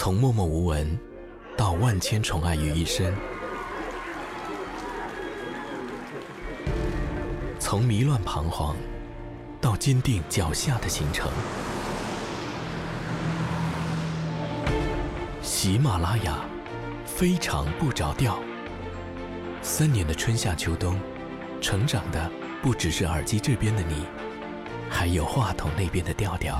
从默默无闻到万千宠爱于一身，从迷乱彷徨到坚定脚下的行程。喜马拉雅，非常不着调。三年的春夏秋冬，成长的不只是耳机这边的你，还有话筒那边的调调。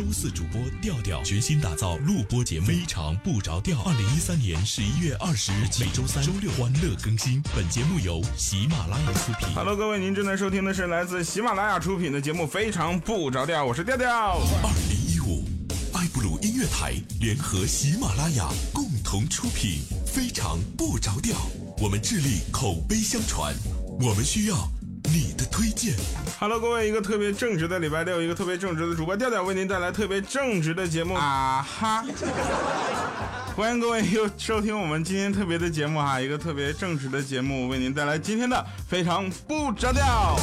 周四主播调调全新打造录播节目，非常不着调。二零一三年十一月二十日起，每周三、周六欢乐更新。本节目由喜马拉雅出品。Hello，各位，您正在收听的是来自喜马拉雅出品的节目《非常不着调》，我是调调。二零一五，爱布鲁音乐台联合喜马拉雅共同出品《非常不着调》，我们致力口碑相传，我们需要你的推荐。Hello，各位，一个特别正直的礼拜六，一个特别正直的主播调调为您带来特别正直的节目啊哈！欢迎各位又收听我们今天特别的节目哈，一个特别正直的节目为您带来今天的非常不着调。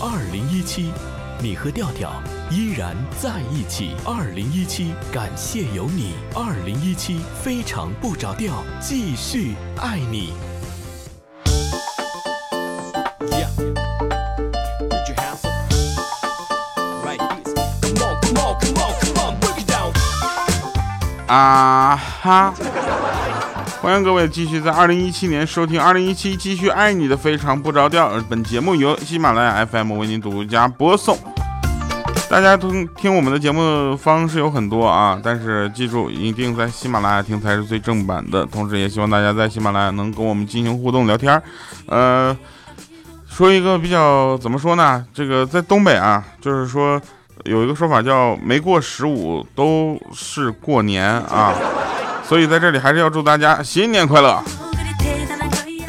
二零一七，你和调调依然在一起。二零一七，感谢有你。二零一七，非常不着调，继续爱你。啊哈！欢迎各位继续在二零一七年收听二零一七继续爱你的非常不着调。本节目由喜马拉雅 FM 为您独家播送。大家听听我们的节目方式有很多啊，但是记住一定在喜马拉雅听才是最正版的。同时也希望大家在喜马拉雅能跟我们进行互动聊天儿。呃，说一个比较怎么说呢？这个在东北啊，就是说有一个说法叫“没过十五都是过年”啊，所以在这里还是要祝大家新年快乐。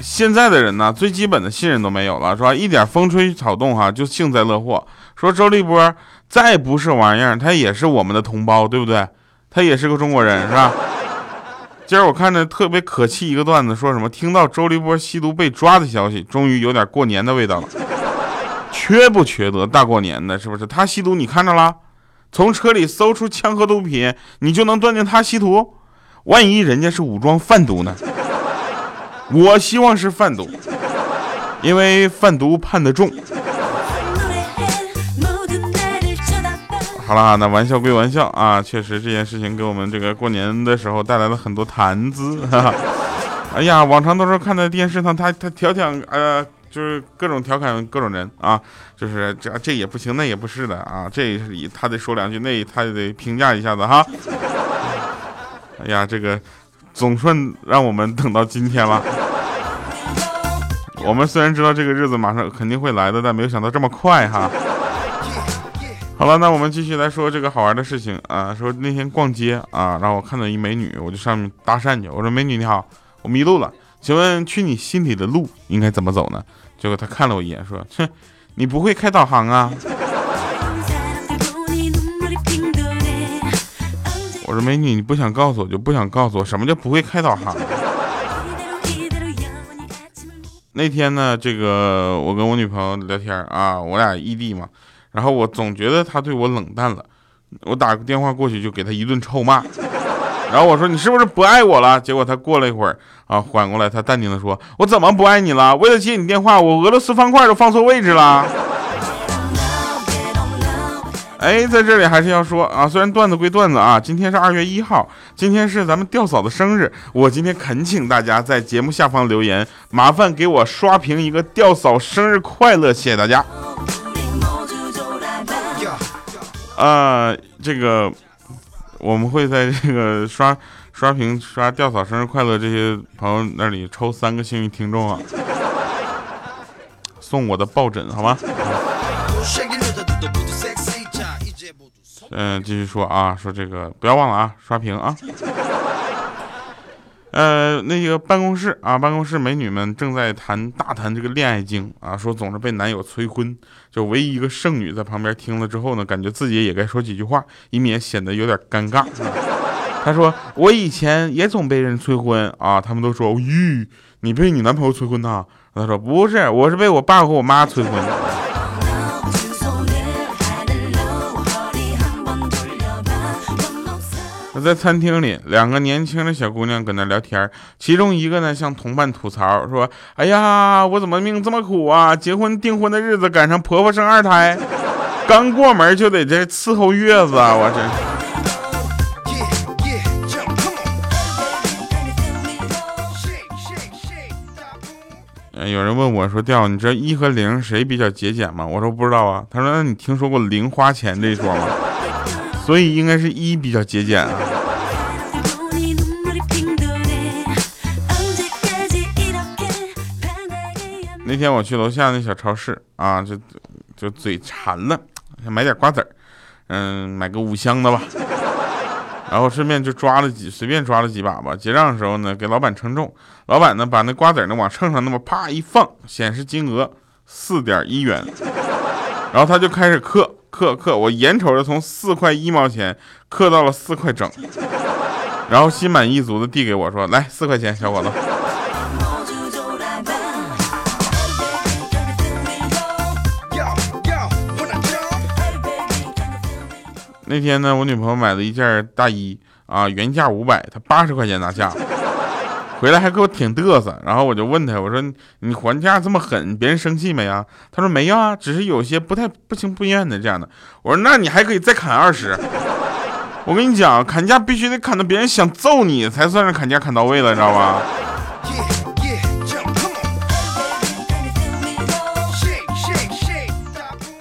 现在的人呢，最基本的信任都没有了，是吧？一点风吹草动哈，就幸灾乐祸。说周立波再不是玩意儿，他也是我们的同胞，对不对？他也是个中国人，是吧？今儿我看着特别可气一个段子，说什么听到周立波吸毒被抓的消息，终于有点过年的味道了。缺不缺德？大过年的，是不是？他吸毒你看着了？从车里搜出枪和毒品，你就能断定他吸毒？万一人家是武装贩毒呢？我希望是贩毒，因为贩毒判得重。好了，那玩笑归玩笑啊，确实这件事情给我们这个过年的时候带来了很多谈资。哈哈。哎呀，往常都是看在电视上，他他调侃呃，就是各种调侃各种人啊，就是这这也不行，那也不是的啊，这是他得说两句，那他得评价一下子哈。哎呀，这个总算让我们等到今天了。我们虽然知道这个日子马上肯定会来的，但没有想到这么快哈。好了，那我们继续来说这个好玩的事情啊。说那天逛街啊，然后我看到一美女，我就上面搭讪去。我说：“美女你好，我迷路了，请问去你心里的路应该怎么走呢？”结果他看了我一眼，说：“哼，你不会开导航啊？”我说：“美女，你不想告诉我就不想告诉我，什么叫不会开导航？”那天呢，这个我跟我女朋友聊天啊，我俩异地嘛。然后我总觉得她对我冷淡了，我打个电话过去就给她一顿臭骂，然后我说你是不是不爱我了？结果他过了一会儿啊，缓过来，他淡定的说：“我怎么不爱你了？为了接你电话，我俄罗斯方块都放错位置了。”哎，在这里还是要说啊，虽然段子归段子啊，今天是二月一号，今天是咱们吊嫂的生日，我今天恳请大家在节目下方留言，麻烦给我刷屏一个吊嫂生日快乐，谢谢大家。啊，这个我们会在这个刷刷屏刷吊嫂生日快乐这些朋友那里抽三个幸运听众啊，送我的抱枕好吗？嗯，继续说啊，说这个不要忘了啊，刷屏啊。呃，那个办公室啊，办公室美女们正在谈大谈这个恋爱经啊，说总是被男友催婚，就唯一一个剩女在旁边听了之后呢，感觉自己也该说几句话，以免显得有点尴尬。她说：“我以前也总被人催婚啊，他们都说，咦，你被你男朋友催婚呐？”她说：“不是，我是被我爸和我妈催婚。”我在餐厅里，两个年轻的小姑娘搁那聊天，其中一个呢向同伴吐槽说：“哎呀，我怎么命这么苦啊？结婚订婚的日子赶上婆婆生二胎，刚过门就得这伺候月子啊！我这。”有人问我说：“调，你知道一和零谁比较节俭吗？”我说不知道啊。他说：“那你听说过零花钱这一说吗？”所以应该是一比较节俭啊。那天我去楼下那小超市啊，就就嘴馋了，想买点瓜子儿，嗯，买个五香的吧。然后顺便就抓了几，随便抓了几把吧。结账的时候呢，给老板称重，老板呢把那瓜子呢往秤上那么啪一放，显示金额四点一元。然后他就开始刻，刻刻我眼瞅着从四块一毛钱刻到了四块整然后心满意足的递给我说来四块钱小伙子。那天呢我女朋友买了一件大衣啊原价五百她八十块钱拿下回来还给我挺嘚瑟。然后我就问他，我说你还价这么狠，别人生气没啊？他说没有啊，只是有些不太不情不愿的这样的。我说那你还可以再砍二十。我跟你讲，砍价必须得砍到别人想揍你才算是砍价砍到位了，你知道吧？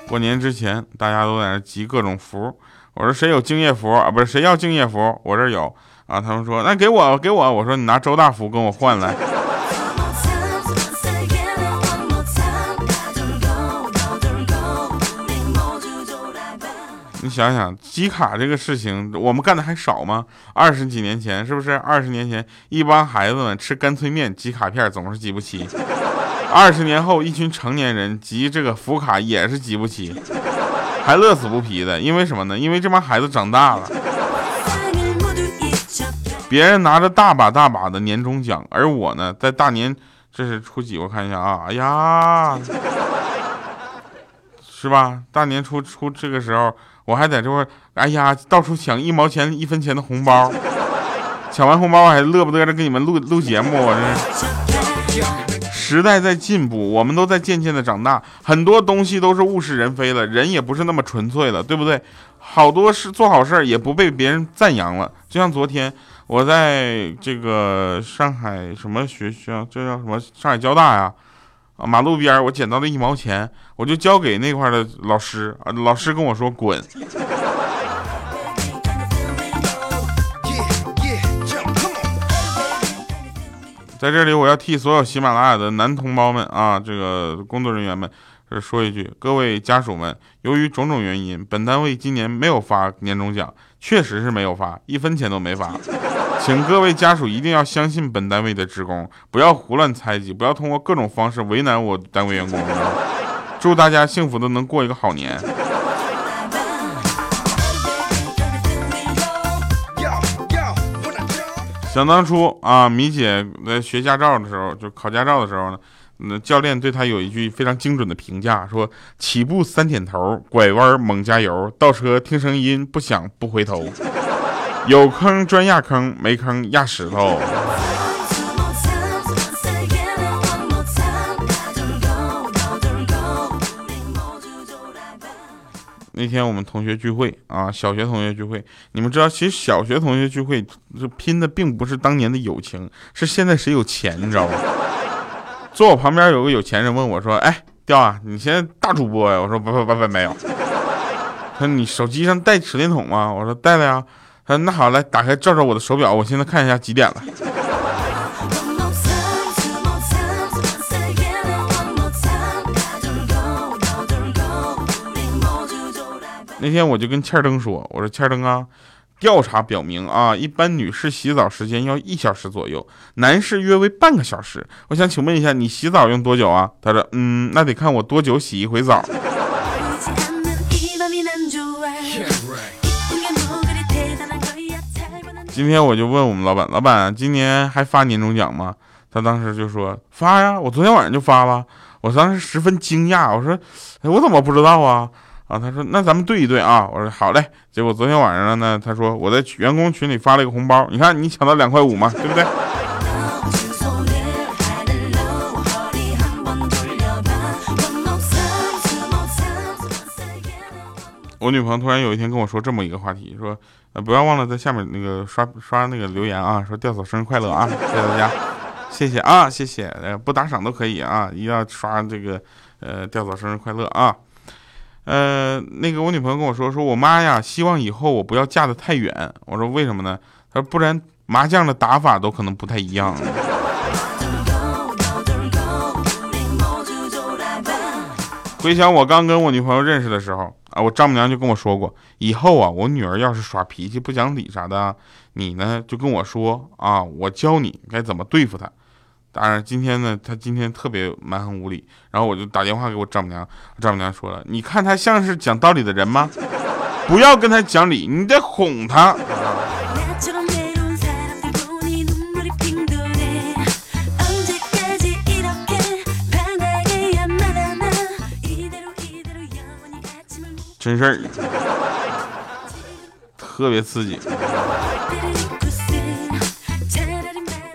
过年之前，大家都在那集各种福。我说谁有敬业福啊？不是谁要敬业福？我这有啊他们说那给我给我。我说你拿周大福跟我换来。你想想集卡这个事情我们干的还少吗？二十几年前是不是？二十年前一帮孩子们吃干脆面集卡片总是集不齐二十年后一群成年人集这个福卡也是集不齐还乐此不疲的因为什么呢？因为这帮孩子长大了。别人拿着大把大把的年终奖，而我呢，在大年这是初几？我看一下啊，哎呀，是吧？大年初初这个时候，我还在这块，哎呀，到处抢一毛钱、一分钱的红包，抢完红包我还乐不得着给你们录录节目，我这。时代在进步，我们都在渐渐的长大，很多东西都是物是人非了，人也不是那么纯粹了，对不对？好多事做好事也不被别人赞扬了。就像昨天我在这个上海什么学校，这叫什么？上海交大呀，啊，马路边我捡到了一毛钱，我就交给那块的老师，啊，老师跟我说滚。在这里，我要替所有喜马拉雅的男同胞们啊，这个工作人员们，说一句，各位家属们，由于种种原因，本单位今年没有发年终奖，确实是没有发，一分钱都没发。请各位家属一定要相信本单位的职工，不要胡乱猜忌，不要通过各种方式为难我单位员工。祝大家幸福的能过一个好年。想当初啊，米姐在学驾照的时候，就考驾照的时候呢，那，教练对她有一句非常精准的评价，说：起步三点头，拐弯猛加油，倒车听声音，不响不回头，有坑专压坑没坑压石头。那天我们同学聚会啊小学同学聚会你们知道其实小学同学聚会就拼的并不是当年的友情是现在谁有钱你知道吗？坐我旁边有个有钱人问我说哎掉啊你现在大主播呀？我说不不不没有。他说你手机上带手电筒吗？我说带了呀。嗯，那好，来打开照照我的手表，我现在看一下几点了。那天我就跟欠儿灯说：“我说欠儿灯啊，调查表明啊，一般女士洗澡时间要一小时左右，男士约为半个小时。我想请问一下，你洗澡用多久啊？”他说：“嗯，那得看我多久洗一回澡。”今天我就问我们老板：“老板，今年还发年终奖吗？”他当时就说：“发呀，我昨天晚上就发了。”我当时十分惊讶，我说：“哎，我怎么不知道啊？”啊，他说那咱们对一对啊，我说好嘞。结果昨天晚上呢，他说我在员工群里发了一个红包，你看你抢到两块五嘛，对不对？我女朋友突然有一天跟我说这么一个话题，说呃不要忘了在下面那个刷刷那个留言啊，说吊嫂生日快乐啊，谢谢大家，谢谢啊，谢谢，不打赏都可以啊，一定要刷这个呃吊嫂生日快乐啊。呃，那个我女朋友跟我说，说我妈呀，希望以后我不要嫁得太远。我说为什么呢？她说不然麻将的打法都可能不太一样。回想我刚跟我女朋友认识的时候啊，我丈母娘就跟我说过，以后啊，我女儿要是耍脾气、不讲理啥的，你呢就跟我说啊，我教你该怎么对付她。当然，今天呢，她今天特别蛮横无理，然后我就打电话给我丈母娘，丈母娘说了，你看她像是讲道理的人吗？不要跟她讲理，你得哄她。真事儿特别刺激。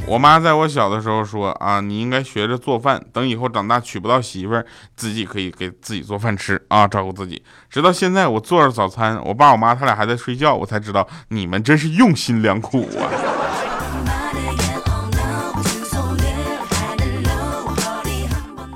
我妈在我小的时候说啊你应该学着做饭等以后长大娶不到媳妇儿自己可以给自己做饭吃啊照顾自己。直到现在我做着早餐我爸我妈他俩还在睡觉我才知道你们真是用心良苦啊。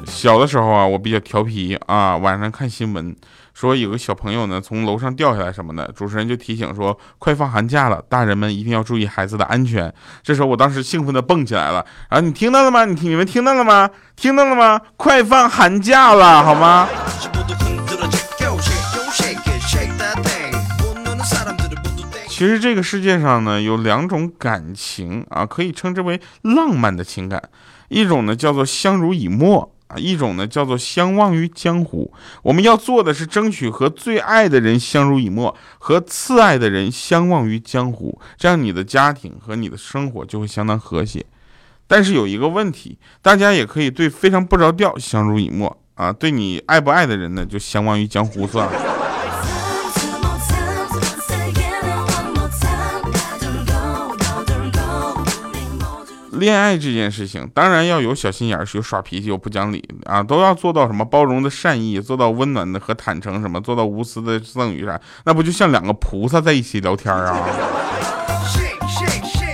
小的时候啊我比较调皮啊晚上看新闻说有个小朋友呢从楼上掉下来什么的，主持人就提醒说快放寒假了，大人们一定要注意孩子的安全。这时候我当时兴奋的蹦起来了，啊，你听到了吗？你听你们听到了吗？听到了吗？快放寒假了，好吗？其实这个世界上呢，有两种感情啊，可以称之为浪漫的情感，一种呢叫做相濡以沫啊，一种呢叫做相忘于江湖。我们要做的是争取和最爱的人相濡以沫，和次爱的人相忘于江湖，这样你的家庭和你的生活就会相当和谐。但是有一个问题，大家也可以对非常不着调相濡以沫啊，对你爱不爱的人呢，就相忘于江湖算了。恋爱这件事情，当然要有小心眼儿，有耍脾气，有不讲理啊，都要做到什么包容的善意，做到温暖的和坦诚，什么做到无私的赠予啥，那不就像两个菩萨在一起聊天啊？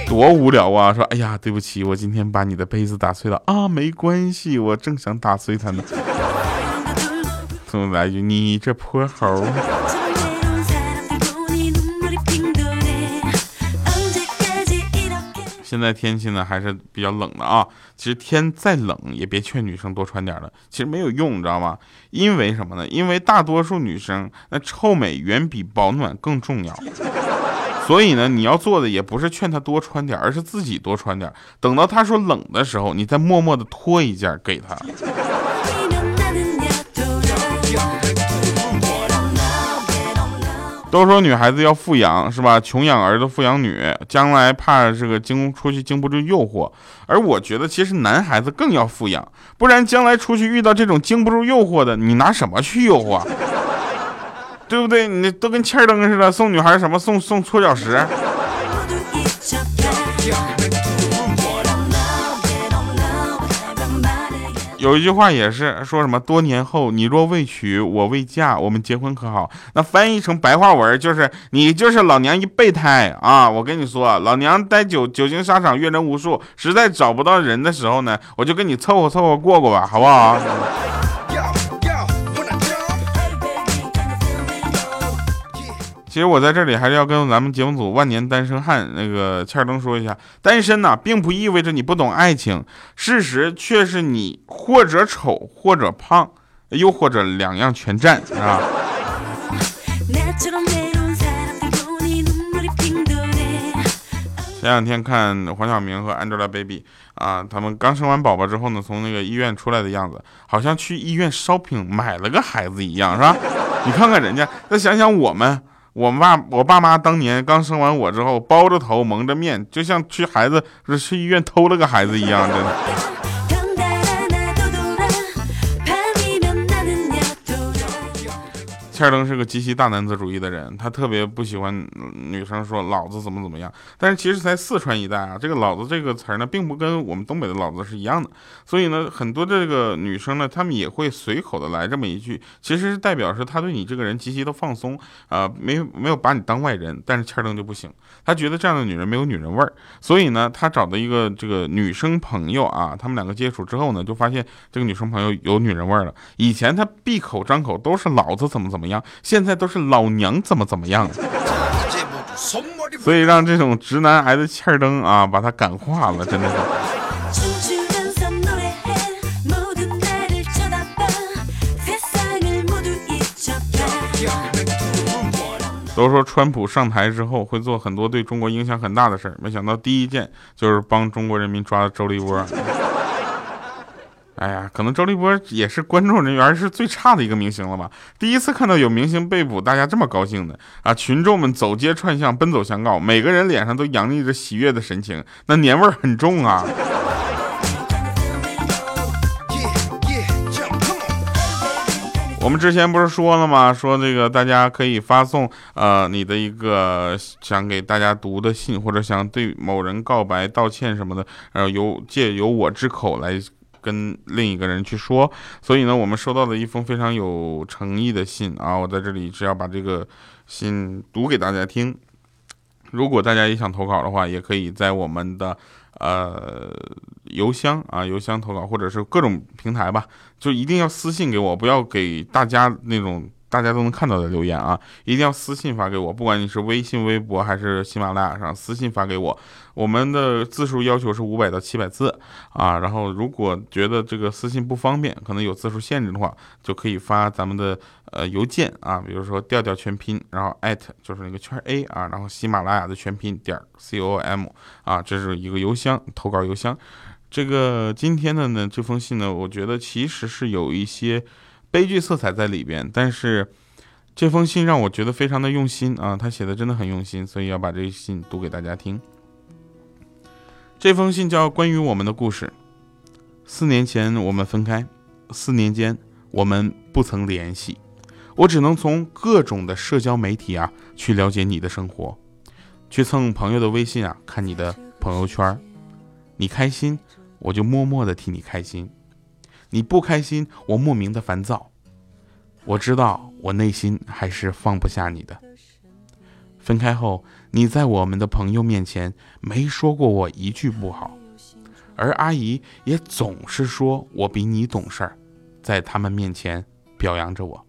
多无聊啊！说，哎呀，对不起，我今天把你的杯子打碎了啊，没关系，我正想打碎它呢。怎么来一句，你这泼猴现在天气呢还是比较冷的啊。其实天再冷也别劝女生多穿点了，其实没有用，你知道吗？因为什么呢？因为大多数女生那臭美远比保暖更重要。所以呢，你要做的也不是劝她多穿点，而是自己多穿点。等到她说冷的时候，你再默默的脱一件给她。都说女孩子要富养是吧？穷养儿子，富养女，将来怕这个经出去经不住诱惑。而我觉得其实男孩子更要富养，不然将来出去遇到这种经不住诱惑的，你拿什么去诱惑？对不对？你都跟气儿灯似的，送女孩什么送送搓脚石。有一句话也是说什么多年后你若未娶我未嫁，我们结婚可好？那翻译成白话文就是你就是老娘一备胎啊！我跟你说，老娘待久久经沙场阅人无数，实在找不到人的时候呢，我就跟你凑合凑合过过吧，好不好？其实我在这里还是要跟咱们节目组万年单身汉，那个欠儿灯说一下，单身呢并不意味着你不懂爱情，事实却是你或者丑或者胖，又或者两样全占，是吧？前两天看黄晓明和 Angelababy 啊，他们刚生完宝宝之后呢，从那个医院出来的样子，好像去医院 shopping 买了个孩子一样，是吧？你看看人家，再想想我们。我爸我爸妈当年刚生完我之后，包着头蒙着面，就像去孩子是去医院偷了个孩子一样，真的。千灯是个极其大男子主义的人他特别不喜欢女生说老子怎么怎么样但是其实在四川一带啊这个老子这个词儿呢并不跟我们东北的老子是一样的。所以呢很多这个女生呢她们也会随口的来这么一句其实是代表是他对你这个人极其的放松啊没有没有把你当外人但是千灯就不行。他觉得这样的女人没有女人味儿。所以呢他找的一个这个女生朋友啊他们两个接触之后呢就发现这个女生朋友有女人味儿了。以前他闭口张口都是老子怎么怎么怎么样现在都是老娘怎么怎么样。所以让这种直男癌的气儿灯啊把他感化了真的是。都说川普上台之后会做很多对中国影响很大的事儿没想到第一件就是帮中国人民抓了周立波。哎呀，可能周立波也是观众人缘是最差的一个明星了吧？第一次看到有明星被捕，大家这么高兴的啊！群众们走街串巷，奔走相告，每个人脸上都洋溢着喜悦的神情，那年味儿很重啊！我们之前不是说了吗？说这个大家可以发送呃你的一个想给大家读的信，或者想对某人告白、道歉什么的，然后由借由我之口来跟另一个人去说。所以呢，我们收到了一封非常有诚意的信啊，我在这里只要把这个信读给大家听。如果大家也想投稿的话，也可以在我们的呃邮箱啊邮箱投稿，或者是各种平台吧，就一定要私信给我，不要给大家那种大家都能看到的留言啊，一定要私信发给我，不管你是微信、微博还是喜马拉雅上私信发给我。我们的字数要求是五百到七百字啊，然后如果觉得这个私信不方便，可能有字数限制的话，就可以发咱们的呃邮件啊，比如说调调全拼，然后艾特就是那个圈 A 啊，然后喜马拉雅的全拼点 C O M 啊，这是一个邮箱投稿邮箱。这个今天的呢这封信呢，我觉得其实是有一些悲剧色彩在里边，但是这封信让我觉得非常的用心啊，他写的真的很用心，所以要把这信读给大家听。这封信叫《关于我们的故事》。四年前我们分开，四年间我们不曾联系，我只能从各种的社交媒体啊去了解你的生活，去蹭朋友的微信啊看你的朋友圈，你开心我就默默的替你开心，你不开心我莫名的烦躁，我知道我内心还是放不下你的。分开后，你在我们的朋友面前没说过我一句不好，而阿姨也总是说我比你懂事儿，在他们面前表扬着我。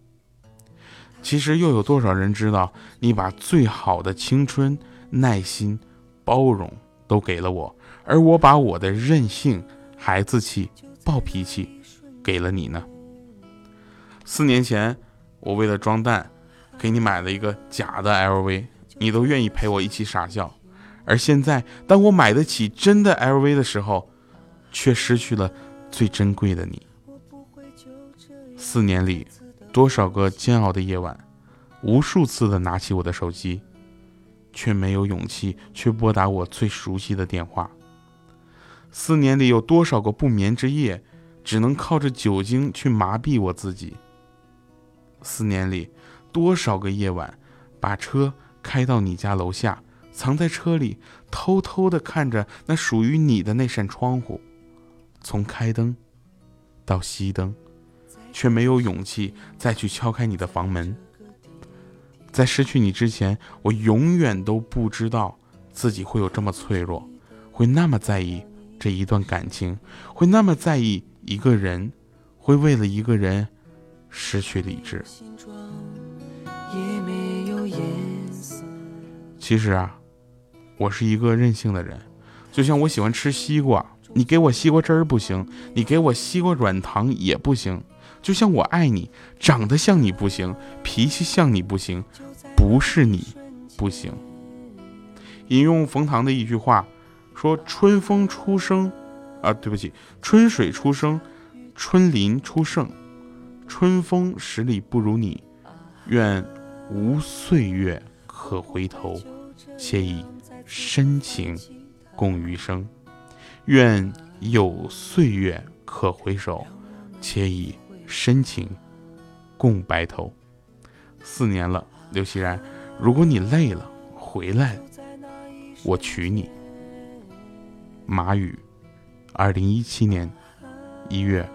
其实又有多少人知道，你把最好的青春、耐心、包容都给了我，而我把我的任性、孩子气、暴脾气给了你呢？四年前，我为了装蛋，给你买了一个假的 LV。你都愿意陪我一起傻笑，而现在当我买得起真的 LV 的时候，却失去了最珍贵的你。四年里，多少个煎熬的夜晚，无数次的拿起我的手机，却没有勇气去拨打我最熟悉的电话。四年里有多少个不眠之夜，只能靠着酒精去麻痹我自己。四年里，多少个夜晚，把车。开到你家楼下，藏在车里，偷偷的看着那属于你的那扇窗户，从开灯到熄灯，却没有勇气再去敲开你的房门。在失去你之前，我永远都不知道自己会有这么脆弱，会那么在意这一段感情，会那么在意一个人，会为了一个人失去理智。其实啊，我是一个任性的人，就像我喜欢吃西瓜，你给我西瓜汁儿不行，你给我西瓜软糖也不行。就像我爱你，长得像你不行，脾气像你不行，不是你不行。引用冯唐的一句话，说：“春风初生，啊，对不起，春水初生，春林初盛，春风十里不如你，愿无岁月可回头。”且以深情共余生，愿有岁月可回首，且以深情共白头。四年了，刘熙然，如果你累了回来，我娶你。马宇，二零一七年一月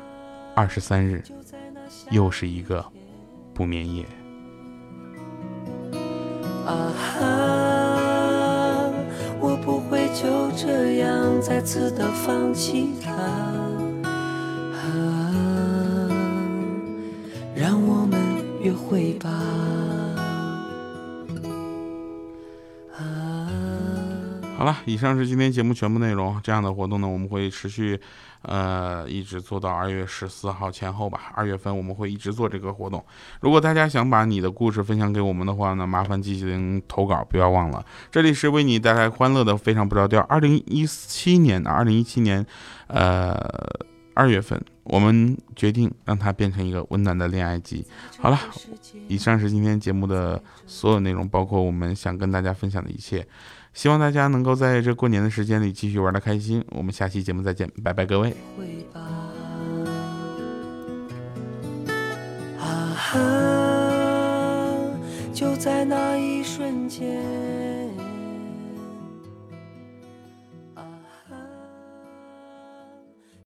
二十三日，又是一个不眠夜。啊哈，我不会就这样再次的放弃他。好了，以上是今天节目全部内容。这样的活动呢，我们会持续，呃，一直做到二月十四号前后吧。二月份我们会一直做这个活动。如果大家想把你的故事分享给我们的话呢，麻烦进行投稿，不要忘了。这里是为你带来欢乐的非常不着调。二零一七年，二零一七年，呃，二月份，我们决定让它变成一个温暖的恋爱季。好了，以上是今天节目的所有内容，包括我们想跟大家分享的一切。希望大家能够在这过年的时间里继续玩的开心。我们下期节目再见，拜拜，各位。啊，就在那一瞬间。